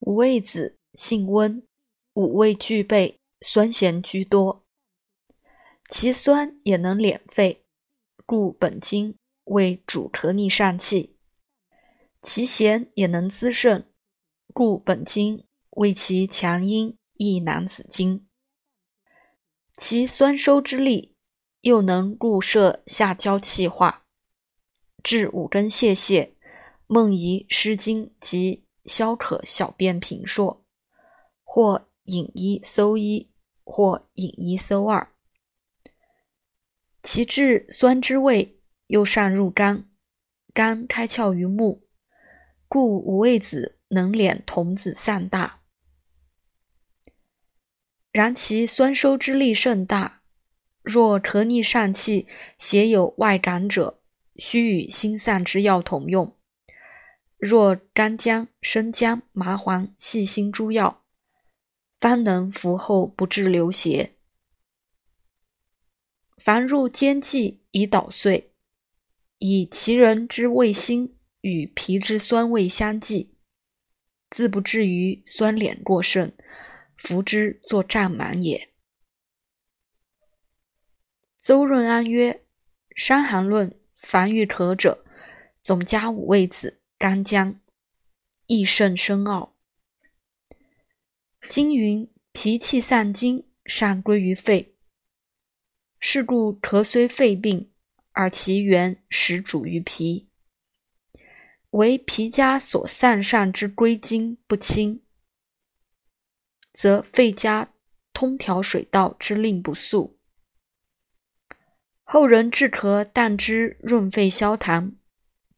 五味子性温，五味俱备，酸咸居多。其酸也能敛肺，故本经为主咳逆疝气；其咸也能滋肾，故本经为其强阴益男子经。其酸收之力，又能固摄下焦气化，治五根泄泻、梦遗失精及。消渴、小便频数，或饮一搜一，或饮一搜二。其治酸之味，又善入肝，肝开窍于目，故五味子能敛童子散大。然其酸收之力甚大，若咳逆疝气，邪有外感者，须与心散之药同用。若干姜、生姜、麻黄、细辛诸药，方能服后不致流血。凡入煎剂以捣碎，以其人之味辛与皮之酸味相济，自不至于酸敛过甚，服之作胀满也。邹润安曰：《伤寒论》凡欲咳者，总加五味子。干姜，益肾生奥。经云：脾气散精，善归于肺。是故咳虽肺病，而其源实主于脾。为脾家所散善之归经不清，则肺家通调水道之令不肃。后人治咳，但知润肺消痰。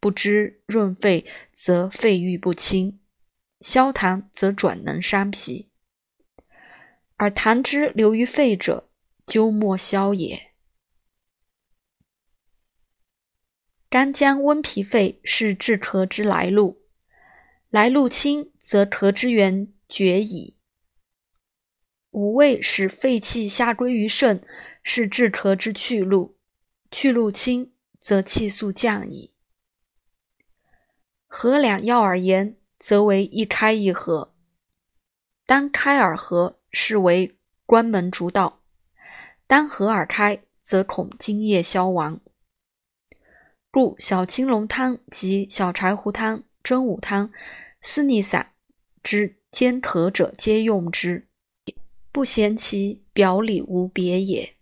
不知润肺，则肺郁不清；消痰，则转能伤脾。而痰之流于肺者，究莫消也。干姜温脾肺，是治咳之来路。来路清，则咳之源绝矣。五味使肺气下归于肾，是治咳之去路。去路清，则气速降矣。合两药而言，则为一开一合。单开而合，是为关门逐道；单合而开，则恐津液消亡。故小青龙汤及小柴胡汤、真武汤、四逆散之兼咳者，皆用之，不嫌其表里无别也。